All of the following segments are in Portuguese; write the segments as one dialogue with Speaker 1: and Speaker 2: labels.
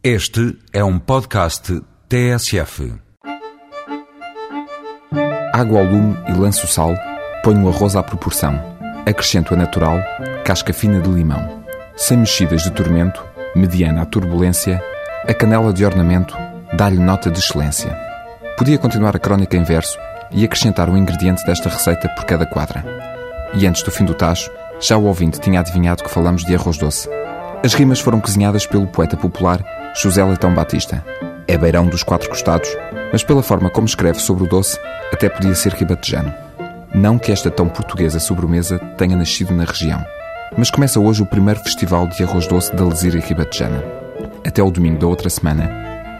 Speaker 1: Este é um podcast TSF.
Speaker 2: Água ao lume e lanço o sal, ponho o arroz à proporção. Acrescento a natural, casca fina de limão. Sem mexidas de tormento, mediana a turbulência, a canela de ornamento dá-lhe nota de excelência. Podia continuar a crónica em verso e acrescentar um ingrediente desta receita por cada quadra. E antes do fim do tacho, já o ouvinte tinha adivinhado que falamos de arroz doce. As rimas foram cozinhadas pelo poeta popular José Leitão Batista. É beirão dos quatro costados, mas pela forma como escreve sobre o doce, até podia ser ribatejano. Não que esta tão portuguesa sobremesa tenha nascido na região. Mas começa hoje o primeiro festival de arroz doce da Lesíria Ribatejana. Até o domingo da outra semana,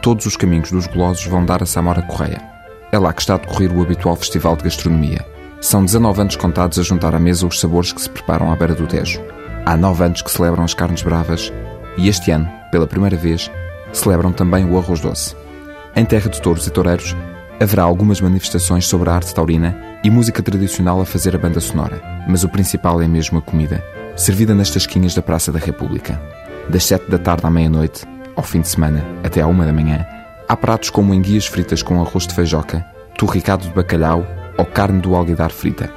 Speaker 2: todos os caminhos dos golosos vão dar a Samora Correia. É lá que está a decorrer o habitual festival de gastronomia. São 19 anos contados a juntar à mesa os sabores que se preparam à beira do Tejo. Há 9 anos que celebram as carnes bravas e este ano, pela primeira vez, celebram também o arroz doce. Em terra de touros e toureiros, haverá algumas manifestações sobre a arte taurina e música tradicional a fazer a banda sonora, mas o principal é mesmo a comida, servida nas tasquinhas da Praça da República. Das 7 da tarde à meia-noite, ao fim de semana, até à 1 da manhã, há pratos como enguias fritas com arroz de feijoca, torricado de bacalhau ou carne do alguidar frita.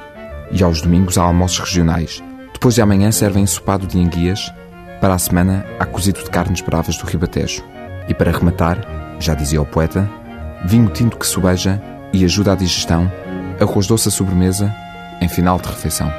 Speaker 2: E aos domingos há almoços regionais. Depois de amanhã servem ensopado de enguias, para a semana há cozido de carnes bravas do Ribatejo. E para rematar, já dizia o poeta, vinho tinto que sobeja e ajuda à digestão, arroz doce à sobremesa, em final de refeição.